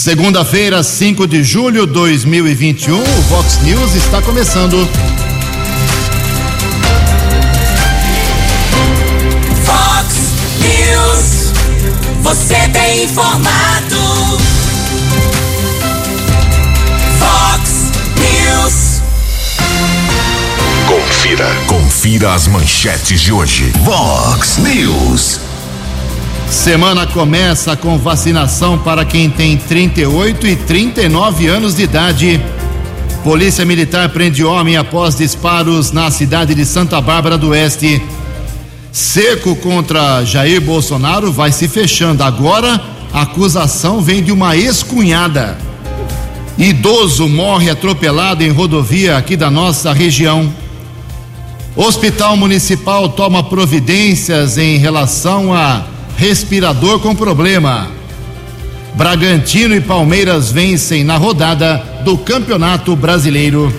Segunda-feira, 5 de julho de 2021, o Vox News está começando. Vox News, você tem informado. Vox News. Confira, confira as manchetes de hoje. Vox News. Semana começa com vacinação para quem tem 38 e 39 anos de idade. Polícia Militar prende homem após disparos na cidade de Santa Bárbara do Oeste. Seco contra Jair Bolsonaro vai se fechando. Agora a acusação vem de uma ex-cunhada. Idoso morre atropelado em rodovia aqui da nossa região. Hospital Municipal toma providências em relação a respirador com problema. Bragantino e Palmeiras vencem na rodada do Campeonato Brasileiro.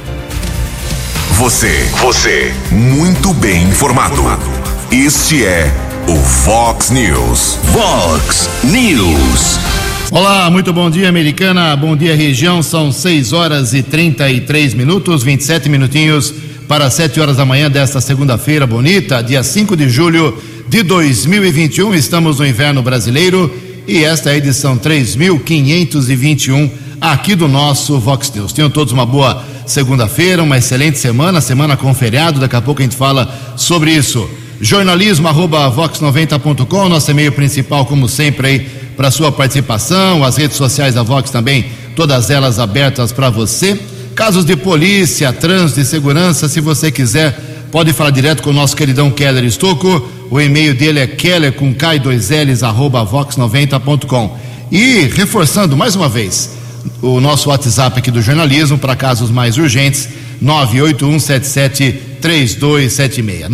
Você, você, muito bem informado. Este é o Fox News. Fox News. Olá, muito bom dia, americana. Bom dia, região. São 6 horas e 33 minutos, 27 minutinhos para 7 horas da manhã desta segunda-feira bonita, dia 5 de julho de 2021. Estamos no inverno brasileiro e esta é a edição 3521 aqui do nosso Vox News. Tenham todos uma boa segunda-feira, uma excelente semana, semana com feriado. Daqui a pouco a gente fala sobre isso. Jornalismo arroba vox90.com, nosso e-mail principal, como sempre, aí para sua participação. As redes sociais da Vox também, todas elas abertas para você. Casos de polícia, trânsito e segurança, se você quiser pode falar direto com o nosso queridão Keller Estocco. O e-mail dele é keller com k2ls arroba vox90.com. E reforçando mais uma vez o nosso WhatsApp aqui do jornalismo para casos mais urgentes 981773276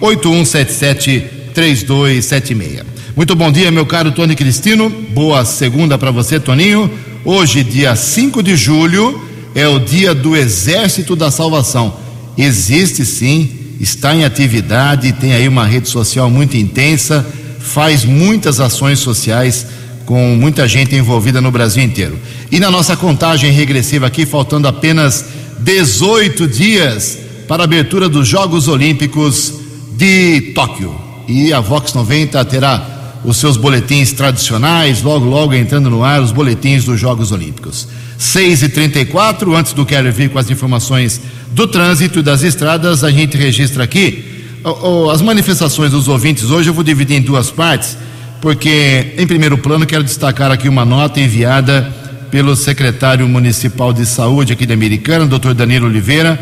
981773276. Muito bom dia, meu caro Tony Cristino. Boa segunda para você, Toninho. Hoje, dia 5 de julho, é o dia do Exército da Salvação. Existe sim, está em atividade, tem aí uma rede social muito intensa, faz muitas ações sociais com muita gente envolvida no Brasil inteiro. E na nossa contagem regressiva aqui, faltando apenas 18 dias para a abertura dos Jogos Olímpicos de Tóquio. E a Vox 90 terá os seus boletins tradicionais, logo, logo entrando no ar, os boletins dos Jogos Olímpicos. 6 e 34 antes do Keller vir com as informações do trânsito das estradas, a gente registra aqui as manifestações dos ouvintes hoje. Eu vou dividir em duas partes, porque, em primeiro plano, quero destacar aqui uma nota enviada pelo secretário municipal de saúde aqui da Americana, doutor Danilo Oliveira.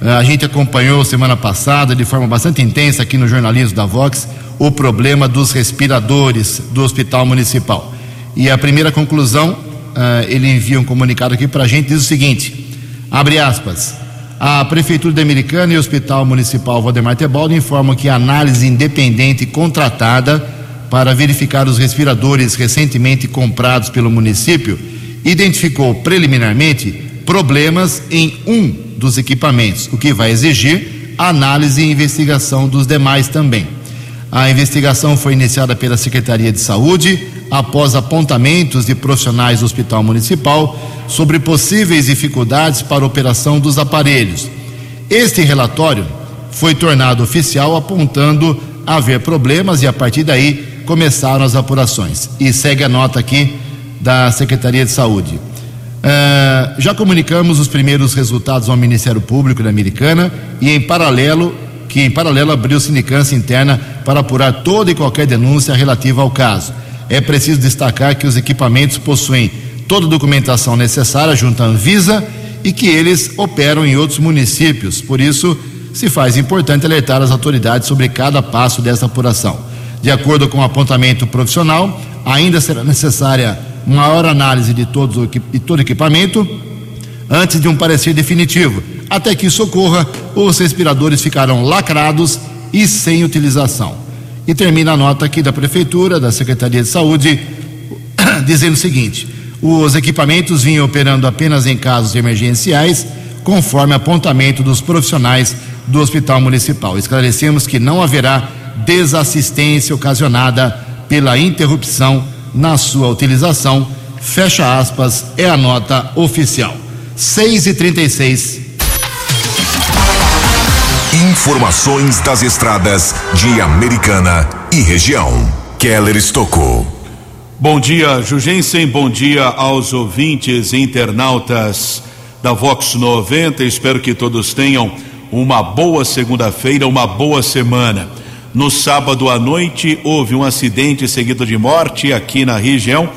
A gente acompanhou semana passada, de forma bastante intensa, aqui no jornalismo da Vox, o problema dos respiradores do Hospital Municipal. E a primeira conclusão uh, ele envia um comunicado aqui para a gente, diz o seguinte: abre aspas. A Prefeitura de Americana e o Hospital Municipal Valdemar Tebaldo informam que a análise independente contratada para verificar os respiradores recentemente comprados pelo município identificou preliminarmente problemas em um dos equipamentos, o que vai exigir análise e investigação dos demais também. A investigação foi iniciada pela Secretaria de Saúde após apontamentos de profissionais do Hospital Municipal sobre possíveis dificuldades para a operação dos aparelhos. Este relatório foi tornado oficial apontando haver problemas e a partir daí começaram as apurações. E segue a nota aqui da Secretaria de Saúde. Uh, já comunicamos os primeiros resultados ao Ministério Público da Americana e em paralelo que em paralelo abriu sindicância interna para apurar toda e qualquer denúncia relativa ao caso. É preciso destacar que os equipamentos possuem toda a documentação necessária junto à Anvisa e que eles operam em outros municípios. Por isso, se faz importante alertar as autoridades sobre cada passo dessa apuração. De acordo com o apontamento profissional, ainda será necessária maior análise de, todos, de todo o equipamento antes de um parecer definitivo. Até que isso ocorra, os respiradores ficarão lacrados e sem utilização. E termina a nota aqui da Prefeitura, da Secretaria de Saúde, dizendo o seguinte: os equipamentos vinham operando apenas em casos emergenciais, conforme apontamento dos profissionais do Hospital Municipal. Esclarecemos que não haverá desassistência ocasionada pela interrupção na sua utilização Fecha aspas, é a nota oficial. 6 e 36 Informações das estradas de Americana e região. Keller Estocou. Bom dia, Jugensen. Bom dia aos ouvintes internautas da Vox 90. Espero que todos tenham uma boa segunda-feira, uma boa semana. No sábado à noite houve um acidente seguido de morte aqui na região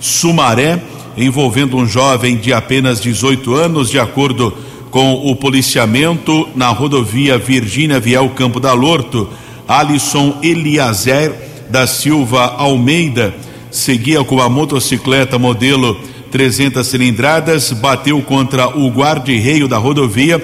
Sumaré, envolvendo um jovem de apenas 18 anos, de acordo com o policiamento na rodovia Virgínia Viel Campo da Lorto. Alisson Eliazer da Silva Almeida seguia com a motocicleta modelo 300 cilindradas, bateu contra o guarda-reio da rodovia,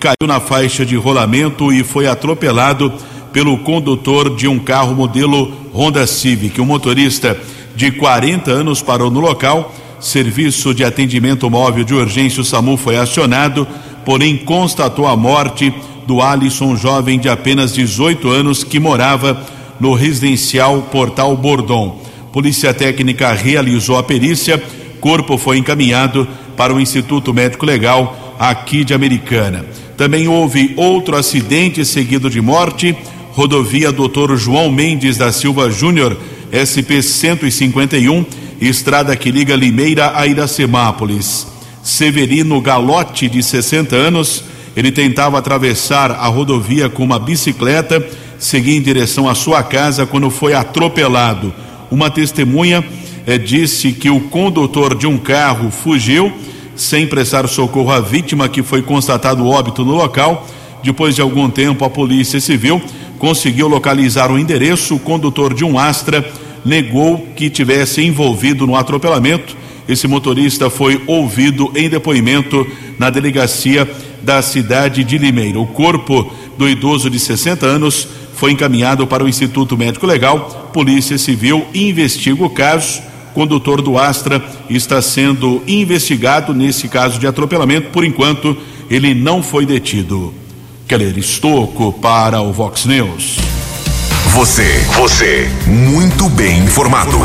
caiu na faixa de rolamento e foi atropelado pelo condutor de um carro modelo Honda Civic. O motorista de 40 anos parou no local. Serviço de atendimento móvel de urgência, o SAMU foi acionado, porém constatou a morte do Alisson, jovem de apenas 18 anos, que morava no residencial Portal Bordon. Polícia Técnica realizou a perícia, corpo foi encaminhado para o Instituto Médico Legal aqui de Americana. Também houve outro acidente seguido de morte, rodovia Doutor João Mendes da Silva Júnior, SP 151, estrada que liga Limeira a Iracemápolis. Severino Galote, de 60 anos, ele tentava atravessar a rodovia com uma bicicleta, seguia em direção à sua casa quando foi atropelado. Uma testemunha eh, disse que o condutor de um carro fugiu sem prestar socorro à vítima, que foi constatado óbito no local. Depois de algum tempo, a Polícia Civil conseguiu localizar o endereço. O condutor de um Astra negou que tivesse envolvido no atropelamento. Esse motorista foi ouvido em depoimento na delegacia da cidade de Limeira. O corpo do idoso de 60 anos foi encaminhado para o Instituto Médico Legal. Polícia Civil investiga o caso. Condutor do Astra está sendo investigado nesse caso de atropelamento. Por enquanto, ele não foi detido. Keller Estocco para o Vox News. Você, você, muito bem informado.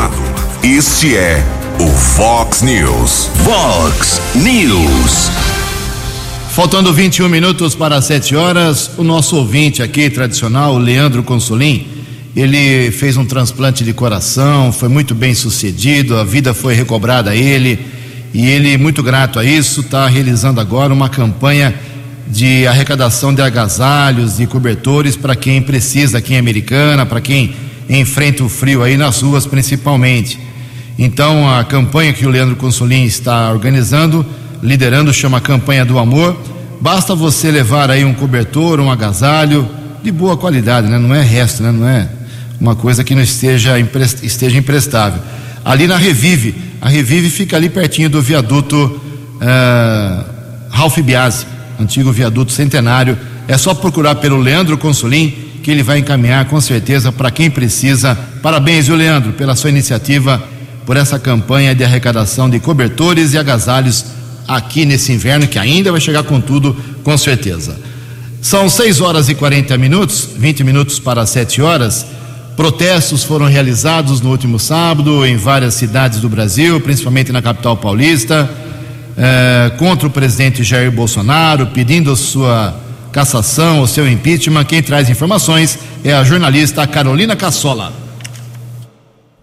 Este é o Fox News. Fox News. Faltando 21 minutos para 7 horas, o nosso ouvinte aqui, tradicional, o Leandro Consolim, ele fez um transplante de coração, foi muito bem sucedido, a vida foi recobrada a ele, e ele, muito grato a isso, está realizando agora uma campanha de arrecadação de agasalhos e cobertores para quem precisa aqui em Americana, para quem enfrenta o frio aí nas ruas principalmente. Então, a campanha que o Leandro Consolim está organizando liderando, chama Campanha do Amor. Basta você levar aí um cobertor, um agasalho de boa qualidade, né? Não é resto, né? Não é uma coisa que não esteja, emprest... esteja imprestável. Ali na Revive, a Revive fica ali pertinho do viaduto uh, Ralph Biasi, antigo viaduto centenário. É só procurar pelo Leandro Consolim que ele vai encaminhar com certeza para quem precisa. Parabéns, viu, Leandro, pela sua iniciativa, por essa campanha de arrecadação de cobertores e agasalhos aqui nesse inverno, que ainda vai chegar com tudo, com certeza. São 6 horas e 40 minutos, 20 minutos para 7 horas. Protestos foram realizados no último sábado em várias cidades do Brasil, principalmente na capital paulista, eh, contra o presidente Jair Bolsonaro, pedindo sua cassação, o seu impeachment. Quem traz informações é a jornalista Carolina Cassola.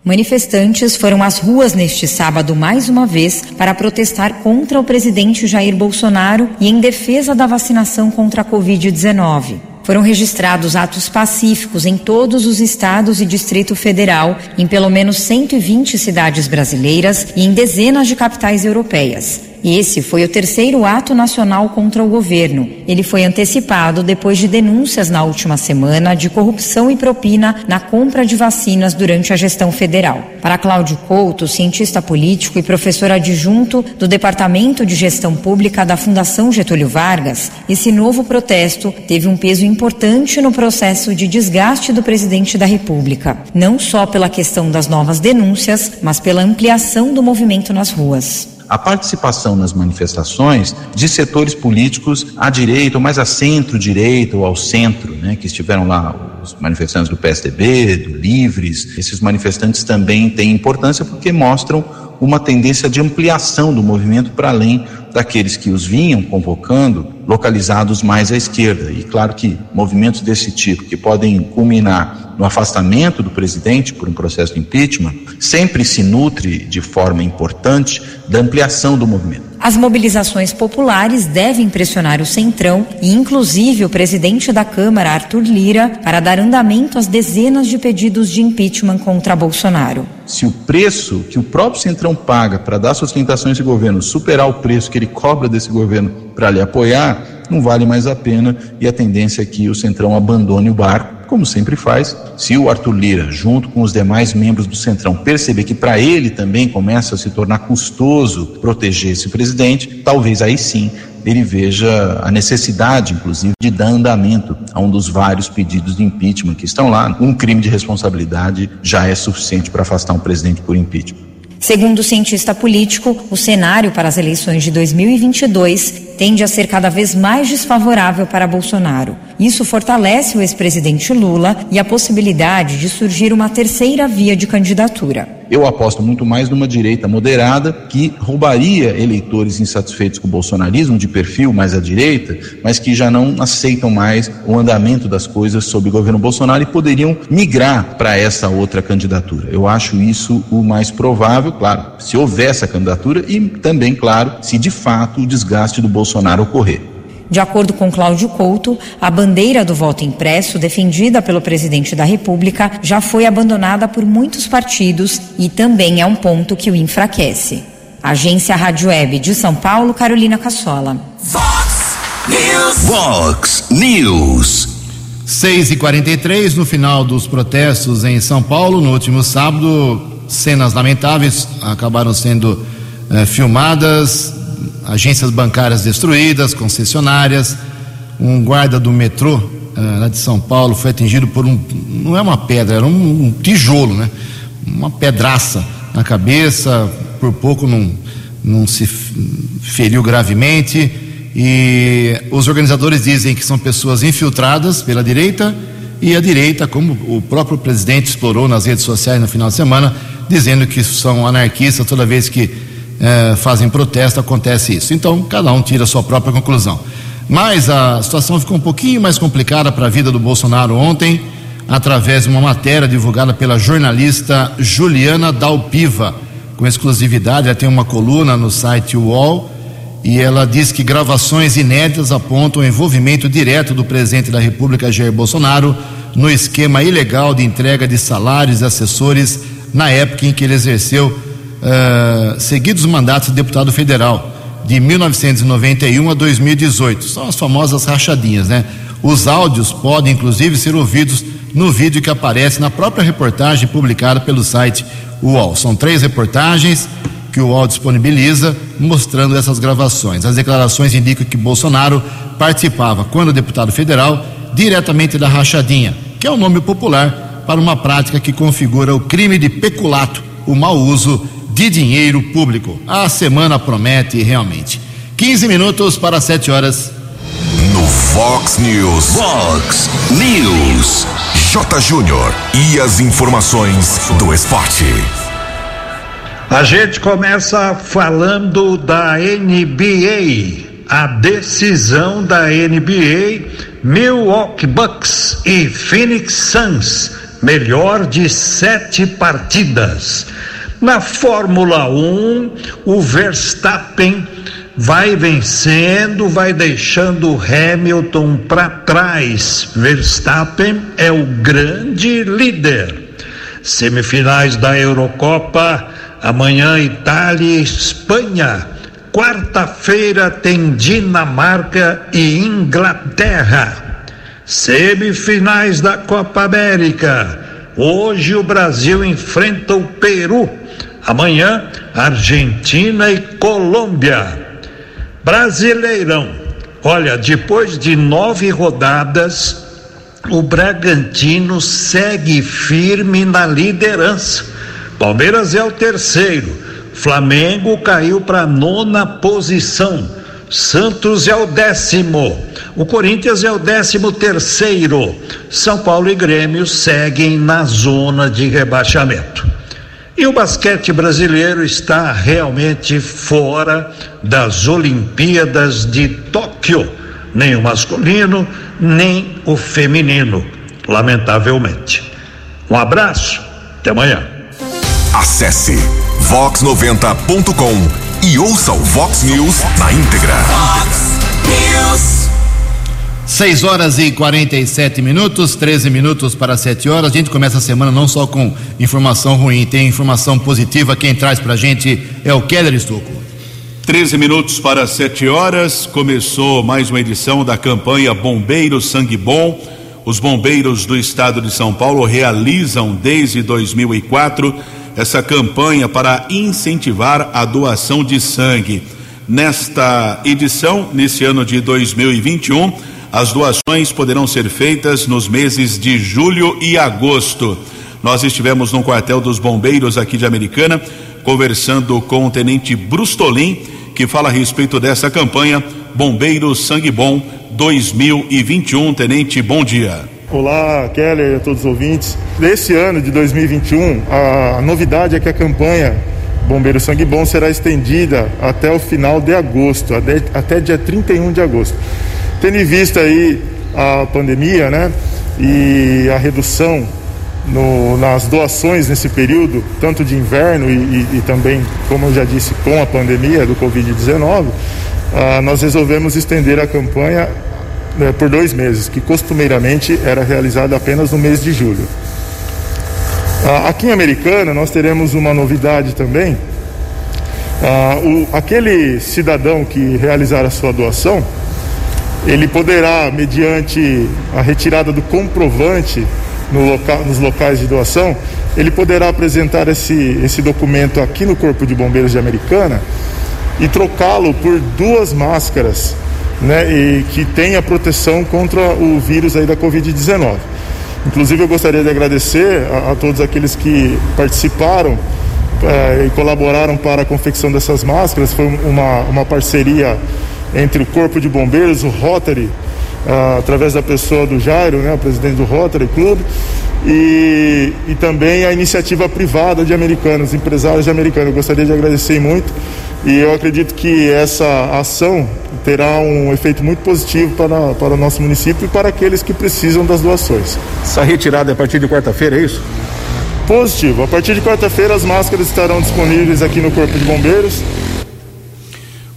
Manifestantes foram às ruas neste sábado mais uma vez para protestar contra o presidente Jair Bolsonaro e em defesa da vacinação contra a Covid-19. Foram registrados atos pacíficos em todos os estados e Distrito Federal, em pelo menos 120 cidades brasileiras e em dezenas de capitais europeias. E esse foi o terceiro ato nacional contra o governo. Ele foi antecipado depois de denúncias na última semana de corrupção e propina na compra de vacinas durante a gestão federal. Para Cláudio Couto, cientista político e professor adjunto do Departamento de Gestão Pública da Fundação Getúlio Vargas, esse novo protesto teve um peso importante no processo de desgaste do presidente da República, não só pela questão das novas denúncias, mas pela ampliação do movimento nas ruas a participação nas manifestações de setores políticos à direita, ou mais à centro-direita ou ao centro, né, que estiveram lá, os manifestantes do PSDB, do Livres. Esses manifestantes também têm importância porque mostram uma tendência de ampliação do movimento para além daqueles que os vinham convocando, localizados mais à esquerda. E claro que movimentos desse tipo, que podem culminar no afastamento do presidente por um processo de impeachment, sempre se nutre de forma importante da ampliação do movimento. As mobilizações populares devem pressionar o Centrão e, inclusive, o presidente da Câmara, Arthur Lira, para dar andamento às dezenas de pedidos de impeachment contra Bolsonaro. Se o preço que o próprio Centrão paga para dar sustentação a esse governo superar o preço que ele cobra desse governo para lhe apoiar, não vale mais a pena e a tendência é que o Centrão abandone o barco como sempre faz, se o Arthur Lira, junto com os demais membros do Centrão, perceber que para ele também começa a se tornar custoso proteger esse presidente, talvez aí sim ele veja a necessidade, inclusive, de dar andamento a um dos vários pedidos de impeachment que estão lá. Um crime de responsabilidade já é suficiente para afastar um presidente por impeachment. Segundo o cientista político, o cenário para as eleições de 2022 tende a ser cada vez mais desfavorável para Bolsonaro. Isso fortalece o ex-presidente Lula e a possibilidade de surgir uma terceira via de candidatura. Eu aposto muito mais numa direita moderada que roubaria eleitores insatisfeitos com o bolsonarismo, de perfil mais à direita, mas que já não aceitam mais o andamento das coisas sob o governo Bolsonaro e poderiam migrar para essa outra candidatura. Eu acho isso o mais provável, claro, se houver essa candidatura e também, claro, se de fato o desgaste do Bolsonaro ocorrer. De acordo com Cláudio Couto, a bandeira do voto impresso, defendida pelo presidente da República, já foi abandonada por muitos partidos e também é um ponto que o enfraquece. Agência Rádio Web de São Paulo, Carolina Cassola. Fox News. Fox News. 6 e 43 no final dos protestos em São Paulo, no último sábado, cenas lamentáveis acabaram sendo eh, filmadas, agências bancárias destruídas, concessionárias, um guarda do metrô uh, lá de São Paulo foi atingido por um, não é uma pedra, era um, um tijolo, né? Uma pedraça na cabeça, por pouco não, não se feriu gravemente. E os organizadores dizem que são pessoas infiltradas pela direita e a direita, como o próprio presidente explorou nas redes sociais no final de semana, dizendo que são anarquistas toda vez que é, fazem protesto, acontece isso. Então, cada um tira a sua própria conclusão. Mas a situação ficou um pouquinho mais complicada para a vida do Bolsonaro ontem, através de uma matéria divulgada pela jornalista Juliana Dalpiva, com exclusividade. Ela tem uma coluna no site UOL e ela diz que gravações inéditas apontam o envolvimento direto do presidente da República, Jair Bolsonaro, no esquema ilegal de entrega de salários e assessores na época em que ele exerceu uh, seguidos mandatos de deputado federal, de 1991 a 2018. São as famosas rachadinhas, né? Os áudios podem, inclusive, ser ouvidos no vídeo que aparece na própria reportagem publicada pelo site UOL. São três reportagens que o UOL disponibiliza mostrando essas gravações. As declarações indicam que Bolsonaro participava, quando deputado federal, diretamente da rachadinha, que é o um nome popular para uma prática que configura o crime de peculato, o mau uso de dinheiro público. A semana promete realmente. 15 minutos para 7 horas. No Fox News. Fox News. J. Júnior. E as informações do esporte. A gente começa falando da NBA. A decisão da NBA, Milwaukee Bucks e Phoenix Suns, melhor de sete partidas. Na Fórmula 1, o Verstappen vai vencendo, vai deixando o Hamilton para trás. Verstappen é o grande líder. Semifinais da Eurocopa, amanhã Itália e Espanha. Quarta-feira tem Dinamarca e Inglaterra. Semifinais da Copa América. Hoje o Brasil enfrenta o Peru Amanhã, Argentina e Colômbia. Brasileirão. Olha, depois de nove rodadas, o Bragantino segue firme na liderança. Palmeiras é o terceiro. Flamengo caiu para nona posição. Santos é o décimo. O Corinthians é o décimo terceiro. São Paulo e Grêmio seguem na zona de rebaixamento. E o basquete brasileiro está realmente fora das Olimpíadas de Tóquio, nem o masculino, nem o feminino, lamentavelmente. Um abraço, até amanhã. Acesse vox90.com e ouça o Vox News na íntegra. Fox News. 6 horas e 47 minutos, 13 minutos para 7 horas. A gente começa a semana não só com informação ruim, tem informação positiva. Quem traz para a gente é o Keller Estocco. 13 minutos para 7 horas. Começou mais uma edição da campanha Bombeiro Sangue Bom. Os bombeiros do estado de São Paulo realizam desde 2004 essa campanha para incentivar a doação de sangue. Nesta edição, nesse ano de 2021, as doações poderão ser feitas nos meses de julho e agosto. Nós estivemos no quartel dos bombeiros aqui de Americana, conversando com o tenente Brustolin, que fala a respeito dessa campanha Bombeiro Sangue Bom 2021. Tenente, bom dia. Olá, Keller a todos os ouvintes. Desse ano de 2021, a novidade é que a campanha Bombeiro Sangue Bom será estendida até o final de agosto, até dia 31 de agosto. Tendo em vista aí a pandemia, né, e a redução no, nas doações nesse período, tanto de inverno e, e, e também, como eu já disse, com a pandemia do Covid-19, ah, nós resolvemos estender a campanha né, por dois meses, que costumeiramente era realizada apenas no mês de julho. Ah, aqui em Americana nós teremos uma novidade também. Ah, o, aquele cidadão que realizar a sua doação, ele poderá, mediante a retirada do comprovante no nos locais de doação, ele poderá apresentar esse, esse documento aqui no Corpo de Bombeiros de Americana e trocá-lo por duas máscaras né, e que tenha proteção contra o vírus aí da Covid-19. Inclusive eu gostaria de agradecer a, a todos aqueles que participaram eh, e colaboraram para a confecção dessas máscaras. Foi uma, uma parceria entre o Corpo de Bombeiros, o Rotary, ah, através da pessoa do Jairo, né, o presidente do Rotary Club, e, e também a iniciativa privada de americanos, empresários de americanos. Eu gostaria de agradecer muito e eu acredito que essa ação terá um efeito muito positivo para, para o nosso município e para aqueles que precisam das doações. Essa retirada é a partir de quarta-feira, é isso? Positivo. A partir de quarta-feira as máscaras estarão disponíveis aqui no Corpo de Bombeiros.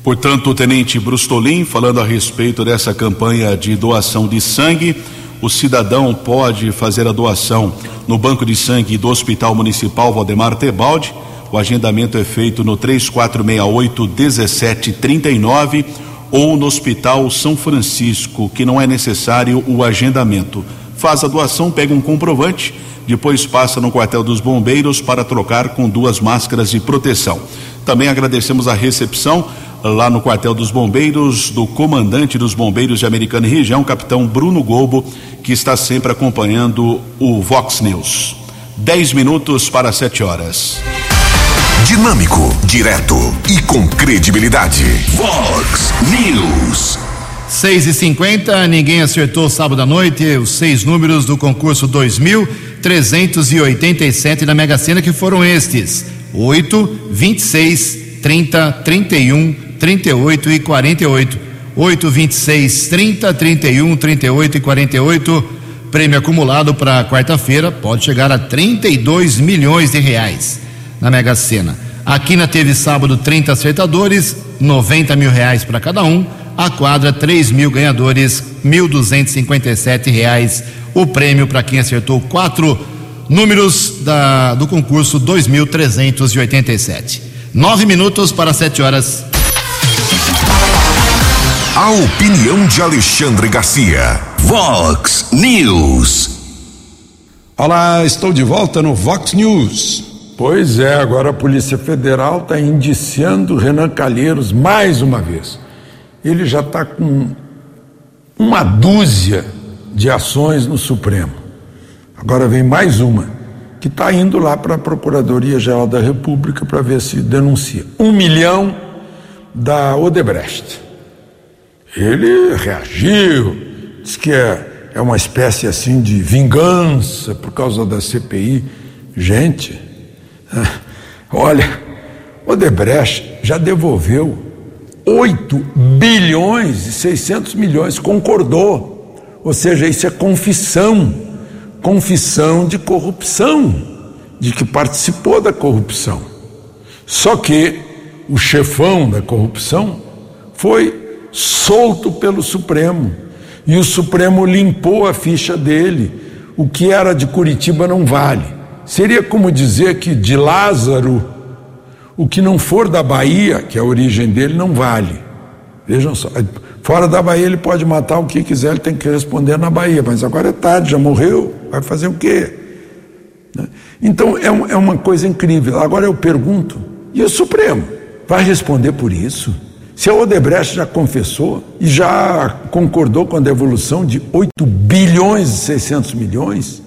Portanto, o tenente Brustolin falando a respeito dessa campanha de doação de sangue. O cidadão pode fazer a doação no Banco de Sangue do Hospital Municipal Valdemar Tebaldi. O agendamento é feito no 3468 1739 ou no Hospital São Francisco, que não é necessário o agendamento. Faz a doação, pega um comprovante, depois passa no quartel dos bombeiros para trocar com duas máscaras de proteção. Também agradecemos a recepção lá no quartel dos bombeiros do comandante dos bombeiros de Americana e Região, capitão Bruno Gobo, que está sempre acompanhando o Vox News. Dez minutos para sete horas. Dinâmico, direto e com credibilidade. Vox News. 6 e 50 ninguém acertou sábado à noite os seis números do concurso 2387 da Mega Sena, que foram estes: 8, 26, 30, 31, 38 e 48. 8, 26, 30, 31, 38 e 48. Prêmio acumulado para quarta-feira pode chegar a 32 milhões de reais na Mega Sena. A Quina teve sábado 30 acertadores, 90 mil reais para cada um. A quadra, 3 mil ganhadores, 1.257 reais. O prêmio para quem acertou quatro números da, do concurso 2.387. Nove minutos para sete horas. A opinião de Alexandre Garcia. Vox News. Olá, estou de volta no Vox News. Pois é, agora a Polícia Federal está indiciando Renan Calheiros mais uma vez. Ele já está com uma dúzia de ações no Supremo. Agora vem mais uma, que está indo lá para a Procuradoria-Geral da República para ver se denuncia. Um milhão da Odebrecht. Ele reagiu, disse que é, é uma espécie assim de vingança por causa da CPI. Gente, Olha, Odebrecht já devolveu 8 bilhões e 600 milhões, concordou. Ou seja, isso é confissão, confissão de corrupção, de que participou da corrupção. Só que o chefão da corrupção foi solto pelo Supremo e o Supremo limpou a ficha dele. O que era de Curitiba não vale. Seria como dizer que de Lázaro, o que não for da Bahia, que é a origem dele, não vale. Vejam só. Fora da Bahia ele pode matar o que quiser, ele tem que responder na Bahia, mas agora é tarde, já morreu, vai fazer o quê? Né? Então é, é uma coisa incrível. Agora eu pergunto, e o Supremo vai responder por isso? Se a Odebrecht já confessou e já concordou com a devolução de 8 bilhões e 600 milhões,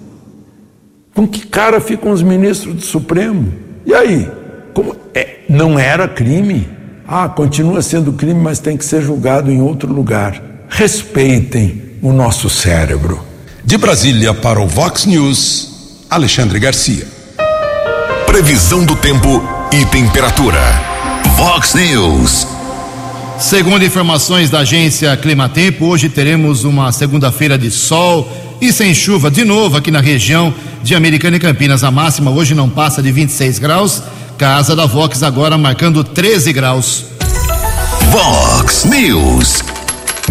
com que cara ficam os ministros do Supremo? E aí? Como é, não era crime? Ah, continua sendo crime, mas tem que ser julgado em outro lugar. Respeitem o nosso cérebro. De Brasília para o Vox News, Alexandre Garcia. Previsão do tempo e temperatura. Vox News. Segundo informações da agência Climatempo, hoje teremos uma segunda-feira de sol e sem chuva de novo aqui na região de Americana e Campinas. A máxima hoje não passa de 26 graus. Casa da Vox agora marcando 13 graus. Vox News.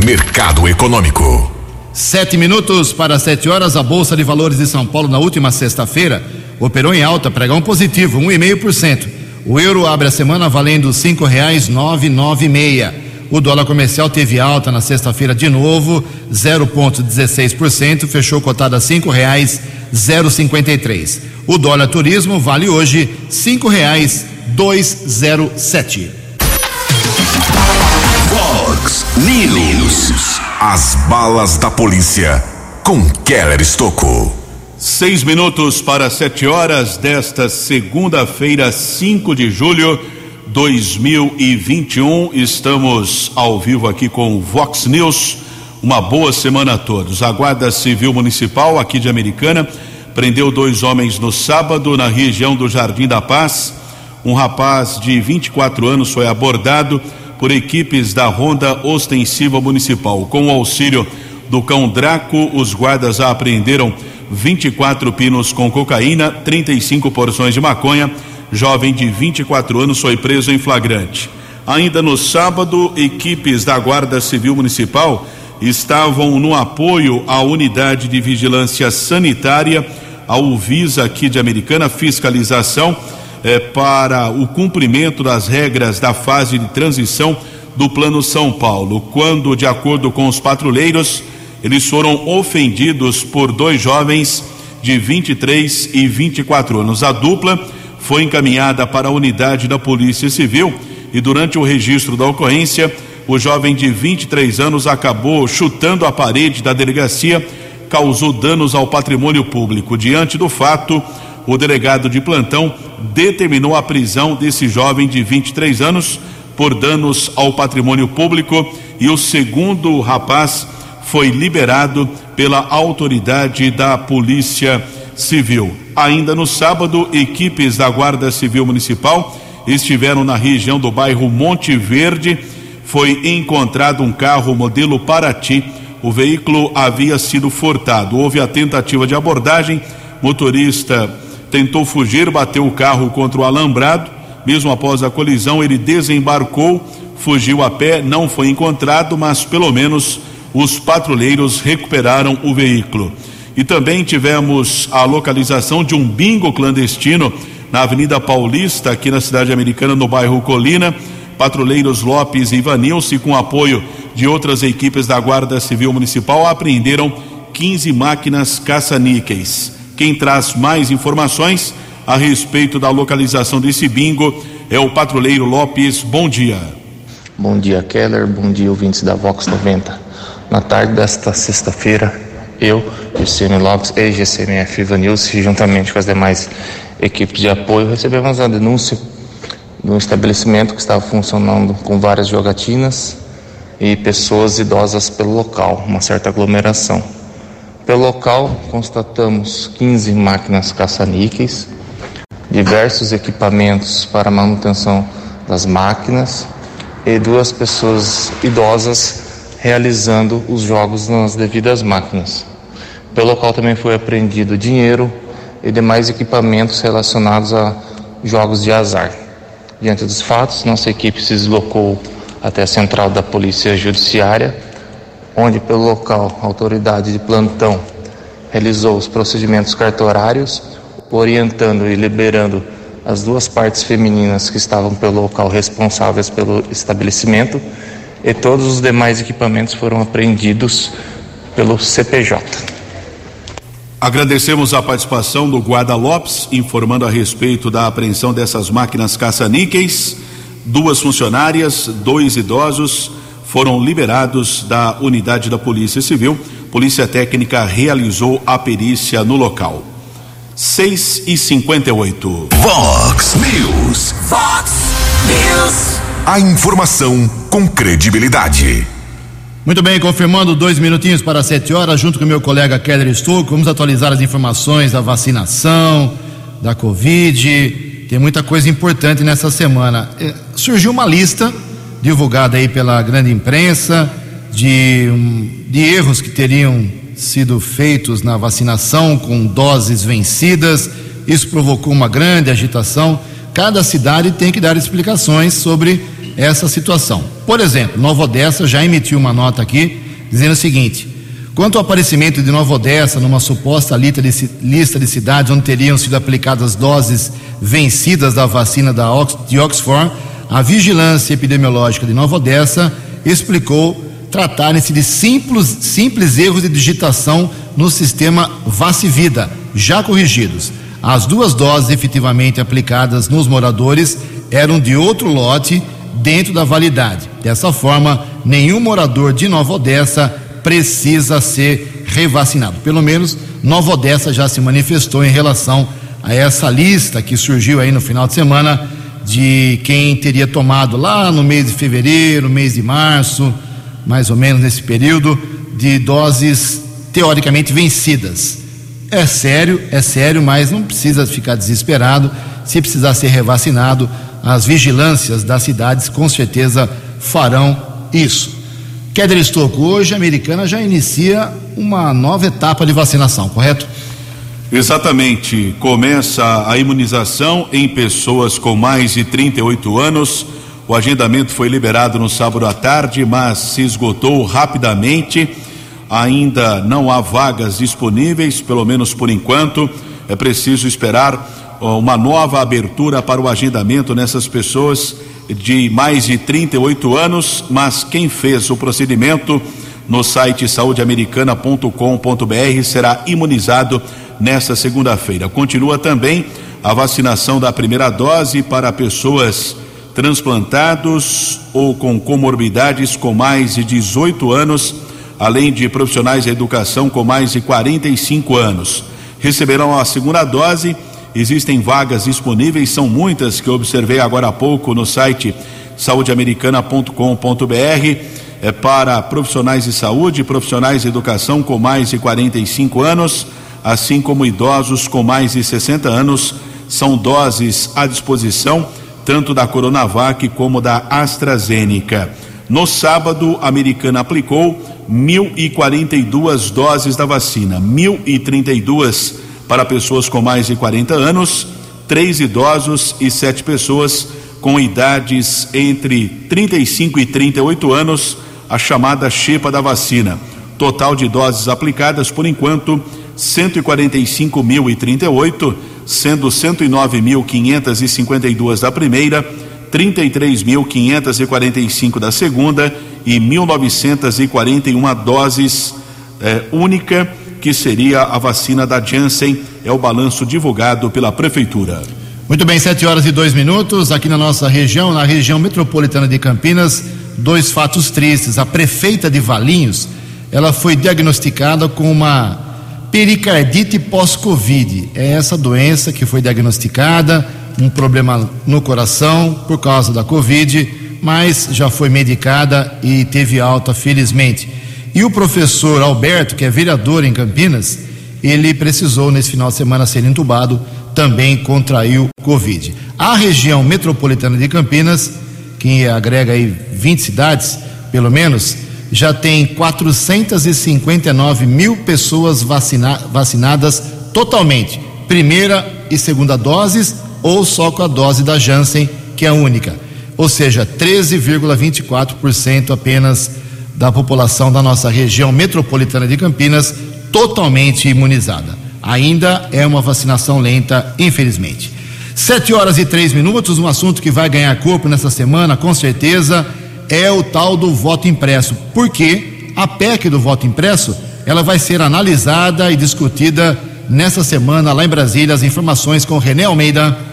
Mercado Econômico. Sete minutos para sete horas, a Bolsa de Valores de São Paulo na última sexta-feira operou em alta, pregão positivo, 1,5%. O euro abre a semana valendo nove meia. O dólar comercial teve alta na sexta-feira de novo, 0,16%, fechou cotado a e três. O dólar turismo vale hoje zero sete. Vox News. As balas da polícia com Keller Estocou. Seis minutos para sete horas desta segunda-feira, 5 de julho 2021. Estamos ao vivo aqui com o Vox News. Uma boa semana a todos. A Guarda Civil Municipal aqui de Americana prendeu dois homens no sábado na região do Jardim da Paz. Um rapaz de 24 anos foi abordado por equipes da Ronda Ostensiva Municipal. Com o auxílio do cão Draco, os guardas apreenderam 24 pinos com cocaína, 35 porções de maconha. Jovem de 24 anos foi preso em flagrante. Ainda no sábado, equipes da Guarda Civil Municipal estavam no apoio à unidade de vigilância sanitária, a Uvisa aqui de Americana, fiscalização eh, para o cumprimento das regras da fase de transição do Plano São Paulo. Quando, de acordo com os patrulheiros, eles foram ofendidos por dois jovens de 23 e 24 anos. A dupla foi encaminhada para a unidade da Polícia Civil e durante o registro da ocorrência, o jovem de 23 anos acabou chutando a parede da delegacia, causou danos ao patrimônio público. Diante do fato, o delegado de plantão determinou a prisão desse jovem de 23 anos por danos ao patrimônio público e o segundo rapaz foi liberado pela autoridade da Polícia Civil. Ainda no sábado, equipes da Guarda Civil Municipal estiveram na região do bairro Monte Verde. Foi encontrado um carro modelo Paraty. O veículo havia sido furtado. Houve a tentativa de abordagem. Motorista tentou fugir, bateu o carro contra o alambrado. Mesmo após a colisão, ele desembarcou, fugiu a pé, não foi encontrado, mas pelo menos os patrulheiros recuperaram o veículo. E também tivemos a localização de um bingo clandestino na Avenida Paulista, aqui na cidade americana, no bairro Colina. Patrulheiros Lopes e Ivanilce, com apoio de outras equipes da Guarda Civil Municipal, apreenderam 15 máquinas caça-níqueis. Quem traz mais informações a respeito da localização desse bingo é o patrulheiro Lopes. Bom dia. Bom dia, Keller. Bom dia, ouvintes da Vox 90. Na tarde desta sexta-feira, eu, Cristiano Lopes e GCMF Ivanilce, juntamente com as demais equipes de apoio, recebemos a denúncia de um estabelecimento que estava funcionando com várias jogatinas e pessoas idosas pelo local, uma certa aglomeração. Pelo local, constatamos 15 máquinas caça-níqueis, diversos equipamentos para manutenção das máquinas e duas pessoas idosas realizando os jogos nas devidas máquinas. Pelo local também foi apreendido dinheiro e demais equipamentos relacionados a jogos de azar. Diante dos fatos, nossa equipe se deslocou até a central da Polícia Judiciária, onde, pelo local, a autoridade de plantão realizou os procedimentos cartorários, orientando e liberando as duas partes femininas que estavam pelo local responsáveis pelo estabelecimento e todos os demais equipamentos foram apreendidos pelo CPJ. Agradecemos a participação do Guarda Lopes, informando a respeito da apreensão dessas máquinas caça-níqueis. Duas funcionárias, dois idosos foram liberados da unidade da Polícia Civil. Polícia Técnica realizou a perícia no local. 6 e 58. Vox News. Fox News. A informação com credibilidade. Muito bem, confirmando dois minutinhos para sete horas, junto com meu colega Keller Stuck, vamos atualizar as informações da vacinação, da Covid. Tem muita coisa importante nessa semana. Eh, Surgiu uma lista divulgada aí pela grande imprensa de, um, de erros que teriam sido feitos na vacinação com doses vencidas. Isso provocou uma grande agitação. Cada cidade tem que dar explicações sobre essa situação. Por exemplo, Nova Odessa já emitiu uma nota aqui dizendo o seguinte: quanto ao aparecimento de Nova Odessa numa suposta lista de, lista de cidades onde teriam sido aplicadas doses vencidas da vacina da Ox, de Oxford, a Vigilância Epidemiológica de Nova Odessa explicou tratarem-se de simples, simples erros de digitação no sistema Vacivida, já corrigidos. As duas doses efetivamente aplicadas nos moradores eram de outro lote dentro da validade. Dessa forma, nenhum morador de Nova Odessa precisa ser revacinado. Pelo menos Nova Odessa já se manifestou em relação a essa lista que surgiu aí no final de semana de quem teria tomado lá no mês de fevereiro, mês de março, mais ou menos nesse período, de doses teoricamente vencidas. É sério, é sério, mas não precisa ficar desesperado. Se precisar ser revacinado, as vigilâncias das cidades com certeza farão isso. Keller Estocco, hoje a americana já inicia uma nova etapa de vacinação, correto? Exatamente. Começa a imunização em pessoas com mais de 38 anos. O agendamento foi liberado no sábado à tarde, mas se esgotou rapidamente. Ainda não há vagas disponíveis, pelo menos por enquanto. É preciso esperar uma nova abertura para o agendamento nessas pessoas de mais de 38 anos, mas quem fez o procedimento no site saudeamericana.com.br será imunizado nesta segunda-feira. Continua também a vacinação da primeira dose para pessoas transplantados ou com comorbidades com mais de 18 anos, além de profissionais da educação com mais de 45 anos. Receberão a segunda dose. Existem vagas disponíveis, são muitas que eu observei agora há pouco no site saudeamericana.com.br é para profissionais de saúde, profissionais de educação com mais de 45 anos assim como idosos com mais de 60 anos. São doses à disposição, tanto da Coronavac como da AstraZeneca. No sábado, a americana aplicou 1.042 doses da vacina, 1.032 para pessoas com mais de 40 anos, três idosos e sete pessoas com idades entre 35 e 38 anos, a chamada chepa da vacina. Total de doses aplicadas, por enquanto, 145.038, sendo 109.552 da primeira, 33.545 da segunda e 1.941 doses eh, única, que seria a vacina da Janssen, é o balanço divulgado pela Prefeitura. Muito bem, sete horas e dois minutos, aqui na nossa região, na região metropolitana de Campinas, dois fatos tristes. A prefeita de Valinhos, ela foi diagnosticada com uma pericardite pós-Covid. É essa doença que foi diagnosticada, um problema no coração por causa da Covid, mas já foi medicada e teve alta, felizmente. E o professor Alberto, que é vereador em Campinas, ele precisou nesse final de semana ser entubado, também contraiu Covid. A região metropolitana de Campinas, que agrega aí 20 cidades, pelo menos, já tem 459 mil pessoas vacina vacinadas totalmente, primeira e segunda doses, ou só com a dose da Janssen, que é a única. Ou seja, 13,24% apenas da população da nossa região metropolitana de Campinas totalmente imunizada. Ainda é uma vacinação lenta, infelizmente. Sete horas e três minutos, um assunto que vai ganhar corpo nessa semana, com certeza, é o tal do voto impresso. Porque a PEC do voto impresso, ela vai ser analisada e discutida nessa semana lá em Brasília. As informações com René Almeida.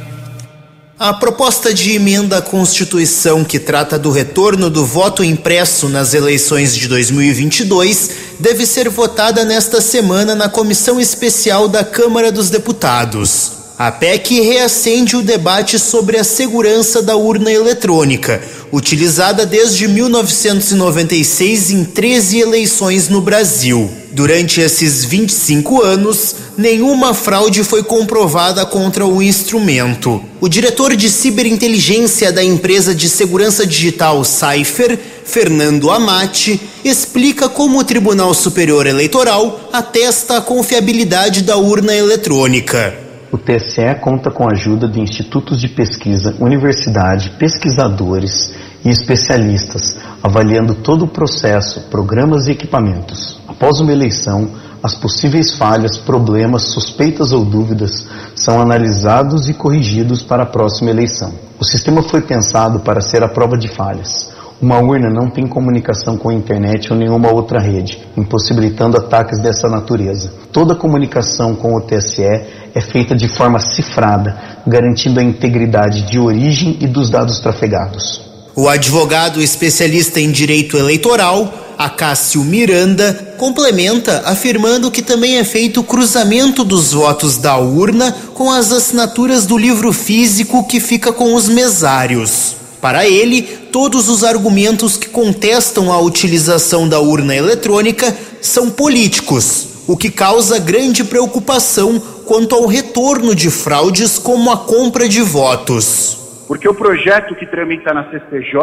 A proposta de emenda à Constituição que trata do retorno do voto impresso nas eleições de 2022 deve ser votada nesta semana na Comissão Especial da Câmara dos Deputados. A PEC reacende o debate sobre a segurança da urna eletrônica, utilizada desde 1996 em 13 eleições no Brasil. Durante esses 25 anos, nenhuma fraude foi comprovada contra o instrumento. O diretor de ciberinteligência da empresa de segurança digital Cypher, Fernando Amati, explica como o Tribunal Superior Eleitoral atesta a confiabilidade da urna eletrônica. O TSE conta com a ajuda de institutos de pesquisa, universidade, pesquisadores e especialistas, avaliando todo o processo, programas e equipamentos. Após uma eleição, as possíveis falhas, problemas, suspeitas ou dúvidas são analisados e corrigidos para a próxima eleição. O sistema foi pensado para ser a prova de falhas. Uma urna não tem comunicação com a internet ou nenhuma outra rede, impossibilitando ataques dessa natureza. Toda comunicação com o TSE é feita de forma cifrada, garantindo a integridade de origem e dos dados trafegados. O advogado especialista em direito eleitoral, Acácio Miranda, complementa afirmando que também é feito o cruzamento dos votos da urna com as assinaturas do livro físico que fica com os mesários. Para ele, todos os argumentos que contestam a utilização da urna eletrônica são políticos, o que causa grande preocupação quanto ao retorno de fraudes como a compra de votos. Porque o projeto que tramita na CCJ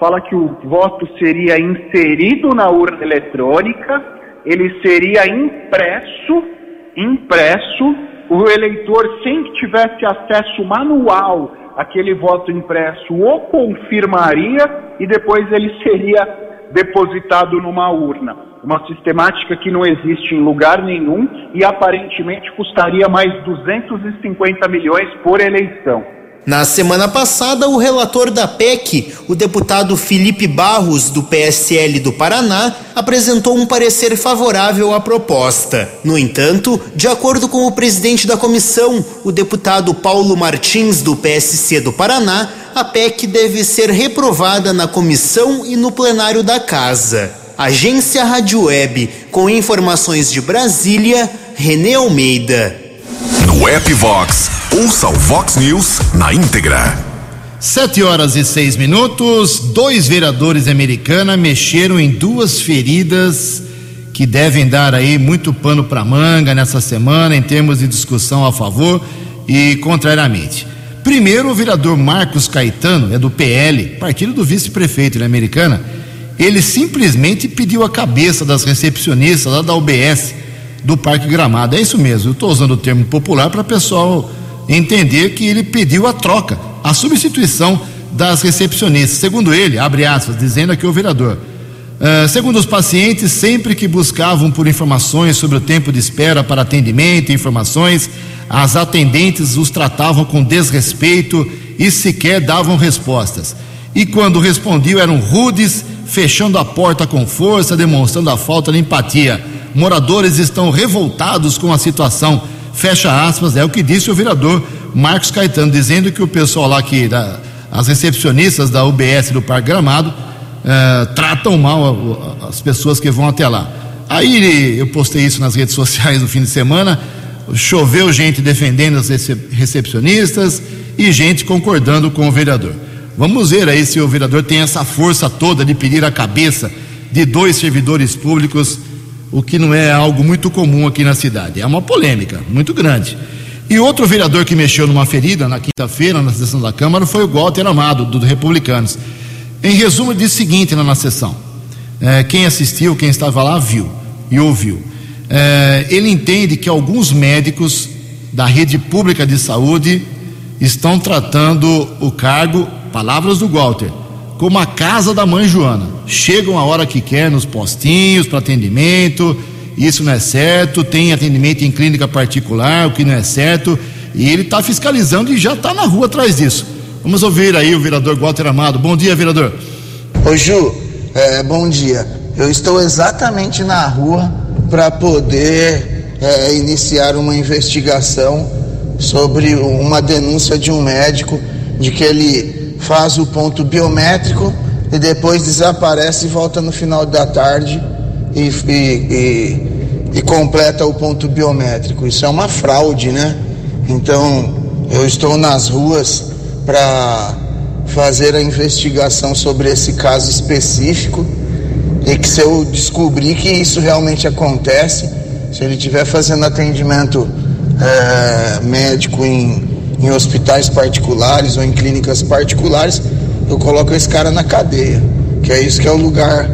fala que o voto seria inserido na urna eletrônica, ele seria impresso, impresso, o eleitor sem que tivesse acesso manual aquele voto impresso o confirmaria e depois ele seria depositado numa urna. Uma sistemática que não existe em lugar nenhum e aparentemente custaria mais 250 milhões por eleição. Na semana passada, o relator da PEC, o deputado Felipe Barros, do PSL do Paraná, apresentou um parecer favorável à proposta. No entanto, de acordo com o presidente da comissão, o deputado Paulo Martins, do PSC do Paraná, a PEC deve ser reprovada na comissão e no plenário da Casa. Agência Rádio Web, com informações de Brasília, Renê Almeida. No app Vox, ouça o Vox News na íntegra. Sete horas e seis minutos. Dois vereadores americanos mexeram em duas feridas que devem dar aí muito pano para manga nessa semana em termos de discussão a favor e contrariamente. Primeiro, o vereador Marcos Caetano, é do PL, partido do vice-prefeito na Americana, ele simplesmente pediu a cabeça das recepcionistas lá da UBS do Parque Gramado. É isso mesmo, eu estou usando o termo popular para o pessoal entender que ele pediu a troca, a substituição das recepcionistas. Segundo ele, abre aspas, dizendo aqui o vereador. Uh, segundo os pacientes, sempre que buscavam por informações sobre o tempo de espera para atendimento informações, as atendentes os tratavam com desrespeito e sequer davam respostas. E quando respondiam, eram rudes, fechando a porta com força, demonstrando a falta de empatia. Moradores estão revoltados com a situação. Fecha aspas, é o que disse o vereador Marcos Caetano, dizendo que o pessoal lá que da, as recepcionistas da UBS do Parque Gramado eh, tratam mal as pessoas que vão até lá. Aí eu postei isso nas redes sociais no fim de semana. Choveu gente defendendo as recepcionistas e gente concordando com o vereador. Vamos ver aí se o vereador tem essa força toda de pedir a cabeça de dois servidores públicos o que não é algo muito comum aqui na cidade. É uma polêmica muito grande. E outro vereador que mexeu numa ferida na quinta-feira, na sessão da Câmara, foi o Walter Amado, do Republicanos. Em resumo, ele disse o seguinte na sessão: é, quem assistiu, quem estava lá, viu e ouviu. É, ele entende que alguns médicos da rede pública de saúde estão tratando o cargo, palavras do Walter, como a casa da mãe Joana. Chegam a hora que quer nos postinhos para atendimento, isso não é certo, tem atendimento em clínica particular, o que não é certo, e ele está fiscalizando e já está na rua atrás disso. Vamos ouvir aí o vereador Walter Amado. Bom dia, vereador. Ô Ju, é, bom dia. Eu estou exatamente na rua para poder é, iniciar uma investigação sobre uma denúncia de um médico de que ele faz o ponto biométrico e depois desaparece e volta no final da tarde e, e, e, e completa o ponto biométrico. Isso é uma fraude, né? Então eu estou nas ruas para fazer a investigação sobre esse caso específico e que se eu descobrir que isso realmente acontece, se ele estiver fazendo atendimento é, médico em, em hospitais particulares ou em clínicas particulares, eu coloco esse cara na cadeia, que é isso que é o lugar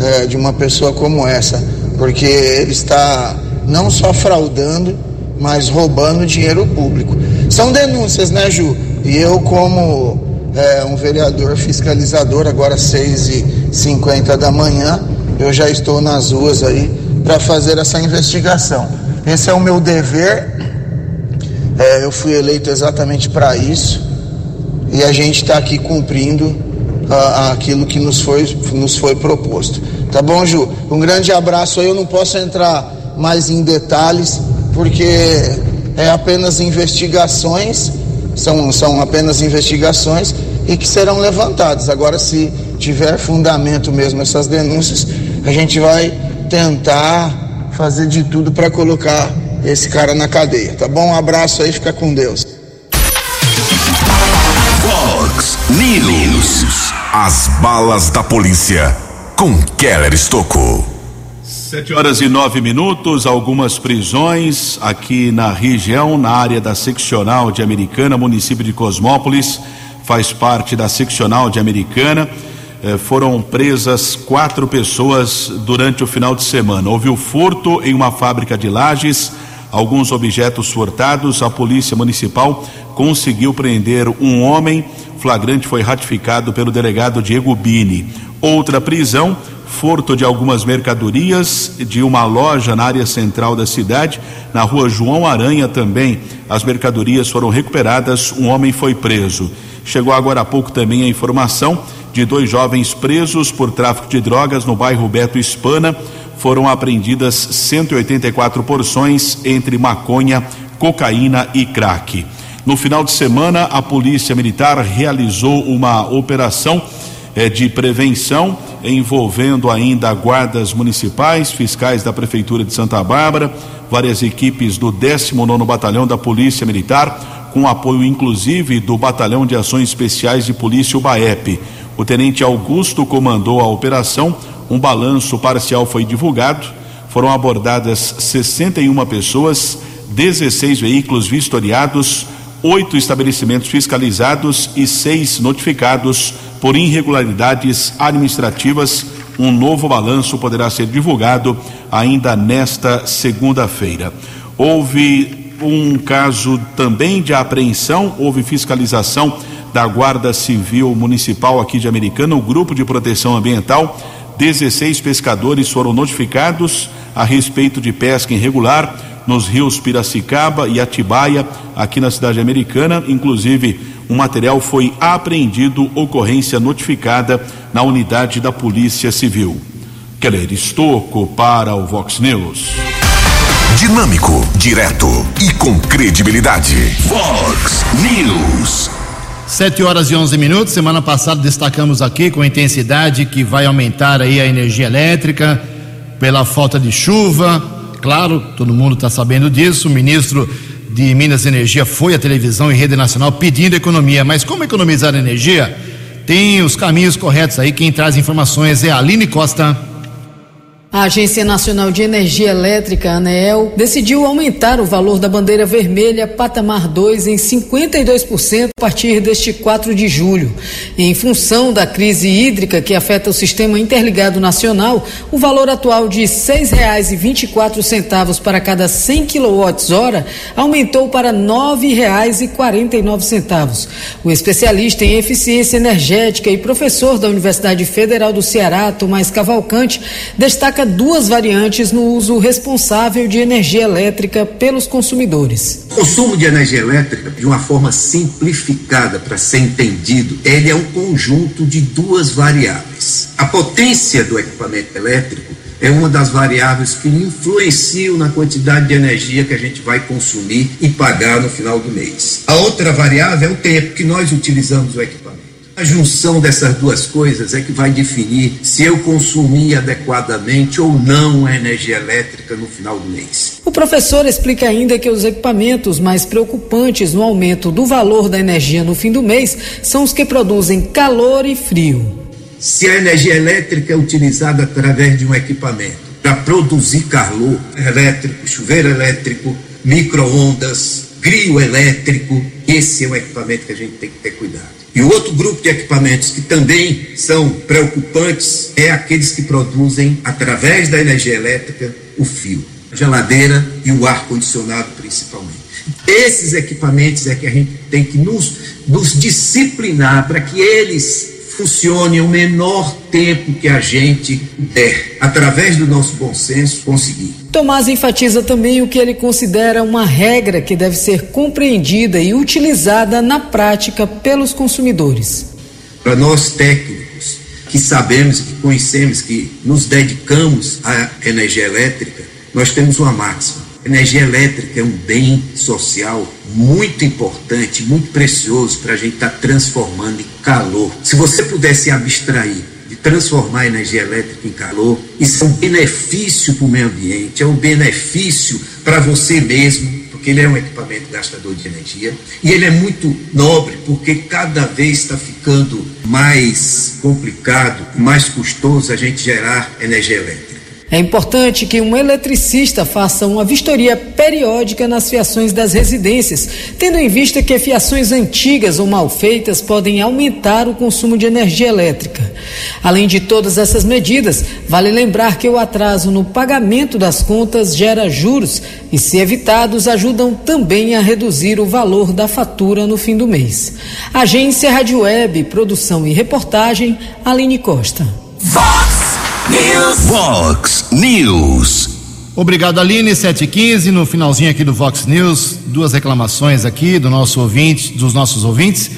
é, de uma pessoa como essa, porque ele está não só fraudando, mas roubando dinheiro público. São denúncias, né, Ju? E eu, como é, um vereador fiscalizador, agora 6h50 da manhã, eu já estou nas ruas aí para fazer essa investigação. Esse é o meu dever, é, eu fui eleito exatamente para isso e a gente está aqui cumprindo uh, aquilo que nos foi, nos foi proposto. Tá bom, Ju? Um grande abraço aí. Eu não posso entrar mais em detalhes porque é apenas investigações são, são apenas investigações e que serão levantadas. Agora, se tiver fundamento mesmo essas denúncias, a gente vai tentar fazer de tudo para colocar esse cara na cadeia. Tá bom? Um abraço aí, fica com Deus. Fox News. As balas da polícia com Keller Estocou. Sete horas e nove minutos, algumas prisões aqui na região, na área da seccional de Americana, município de Cosmópolis, faz parte da seccional de Americana. Eh, foram presas quatro pessoas durante o final de semana. Houve o furto em uma fábrica de lajes, alguns objetos furtados. A polícia municipal conseguiu prender um homem. Flagrante foi ratificado pelo delegado Diego Bini. Outra prisão furto de algumas mercadorias de uma loja na área central da cidade, na rua João Aranha também. As mercadorias foram recuperadas, um homem foi preso. Chegou agora há pouco também a informação de dois jovens presos por tráfico de drogas no bairro Beto Espana. Foram apreendidas 184 porções entre maconha, cocaína e crack. No final de semana, a Polícia Militar realizou uma operação eh, de prevenção envolvendo ainda guardas municipais, fiscais da Prefeitura de Santa Bárbara, várias equipes do 19 Batalhão da Polícia Militar, com apoio inclusive do Batalhão de Ações Especiais de Polícia UBAEP. O tenente Augusto comandou a operação, um balanço parcial foi divulgado, foram abordadas 61 pessoas, 16 veículos vistoriados, oito estabelecimentos fiscalizados e seis notificados por irregularidades administrativas. Um novo balanço poderá ser divulgado ainda nesta segunda-feira. Houve um caso também de apreensão, houve fiscalização da Guarda Civil Municipal aqui de Americana, o Grupo de Proteção Ambiental. 16 pescadores foram notificados a respeito de pesca irregular nos rios Piracicaba e Atibaia, aqui na cidade americana. Inclusive, um material foi apreendido, ocorrência notificada na unidade da Polícia Civil. Keller Estocco para o Vox News. Dinâmico, direto e com credibilidade. Vox News. Sete horas e onze minutos. Semana passada destacamos aqui com intensidade que vai aumentar aí a energia elétrica pela falta de chuva, Claro, todo mundo está sabendo disso. O ministro de Minas e Energia foi à televisão e rede nacional pedindo economia. Mas como economizar energia? Tem os caminhos corretos aí. Quem traz informações é a Aline Costa. A Agência Nacional de Energia Elétrica, ANEEL, decidiu aumentar o valor da bandeira vermelha patamar 2 em 52% a partir deste 4 de julho. Em função da crise hídrica que afeta o sistema interligado nacional, o valor atual de R$ 6,24 para cada 100 kWh aumentou para R$ 9,49. O especialista em eficiência energética e professor da Universidade Federal do Ceará, Tomás Cavalcante, destaca destaca duas variantes no uso responsável de energia elétrica pelos consumidores. O consumo de energia elétrica, de uma forma simplificada para ser entendido, ele é um conjunto de duas variáveis. A potência do equipamento elétrico é uma das variáveis que influenciam na quantidade de energia que a gente vai consumir e pagar no final do mês. A outra variável é o tempo que nós utilizamos o equipamento. A junção dessas duas coisas é que vai definir se eu consumi adequadamente ou não a energia elétrica no final do mês. O professor explica ainda que os equipamentos mais preocupantes no aumento do valor da energia no fim do mês são os que produzem calor e frio. Se a energia elétrica é utilizada através de um equipamento para produzir calor elétrico, chuveiro elétrico, micro-ondas, grio elétrico, esse é um equipamento que a gente tem que ter cuidado. E o outro grupo de equipamentos que também são preocupantes é aqueles que produzem, através da energia elétrica, o fio, a geladeira e o ar-condicionado principalmente. Esses equipamentos é que a gente tem que nos, nos disciplinar para que eles funcione o menor tempo que a gente der, através do nosso bom senso, conseguir. Tomás enfatiza também o que ele considera uma regra que deve ser compreendida e utilizada na prática pelos consumidores. Para nós técnicos, que sabemos, que conhecemos, que nos dedicamos à energia elétrica, nós temos uma máxima Energia elétrica é um bem social muito importante, muito precioso para a gente estar tá transformando em calor. Se você pudesse abstrair de transformar a energia elétrica em calor, isso é um benefício para o meio ambiente, é um benefício para você mesmo, porque ele é um equipamento gastador de energia e ele é muito nobre porque cada vez está ficando mais complicado, mais custoso a gente gerar energia elétrica. É importante que um eletricista faça uma vistoria periódica nas fiações das residências, tendo em vista que fiações antigas ou mal feitas podem aumentar o consumo de energia elétrica. Além de todas essas medidas, vale lembrar que o atraso no pagamento das contas gera juros e, se evitados, ajudam também a reduzir o valor da fatura no fim do mês. Agência Rádio Web, produção e reportagem, Aline Costa. News. Vox News. Obrigado, Aline. 715 no finalzinho aqui do Vox News. Duas reclamações aqui do nosso ouvinte, dos nossos ouvintes.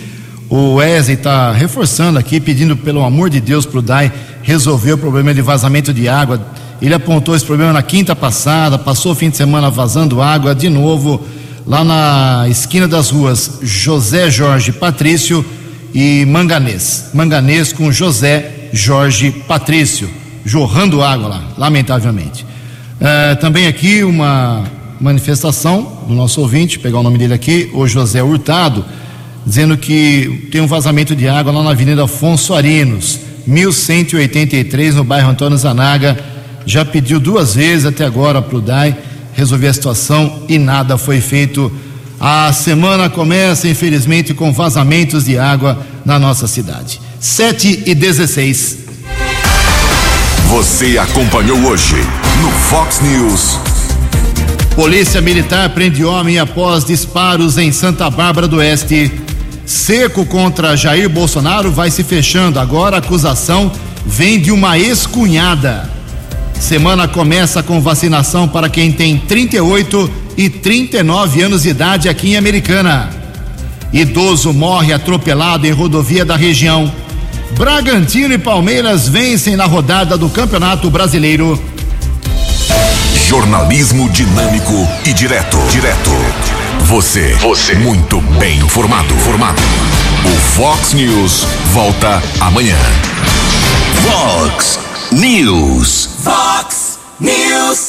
O Wesley está reforçando aqui, pedindo pelo amor de Deus para o DAI resolver o problema de vazamento de água. Ele apontou esse problema na quinta passada, passou o fim de semana vazando água de novo lá na esquina das ruas José Jorge Patrício e Manganês. Manganês com José Jorge Patrício jorrando água lá, lamentavelmente. É, também aqui uma manifestação do nosso ouvinte, pegar o nome dele aqui, o José Hurtado, dizendo que tem um vazamento de água lá na Avenida Afonso Arinos, 1183, no bairro Antônio Zanaga. Já pediu duas vezes até agora para o DAI resolver a situação e nada foi feito. A semana começa, infelizmente, com vazamentos de água na nossa cidade. 7 e 16. Você acompanhou hoje no Fox News. Polícia Militar prende homem após disparos em Santa Bárbara do Oeste. Seco contra Jair Bolsonaro vai se fechando. Agora a acusação vem de uma ex-cunhada. Semana começa com vacinação para quem tem 38 e 39 anos de idade aqui em Americana. Idoso morre atropelado em rodovia da região. Bragantino e Palmeiras vencem na rodada do Campeonato Brasileiro. Jornalismo dinâmico e direto. Direto. Você. Você. Muito bem informado. Formado. O Fox News volta amanhã. Fox News. Fox News.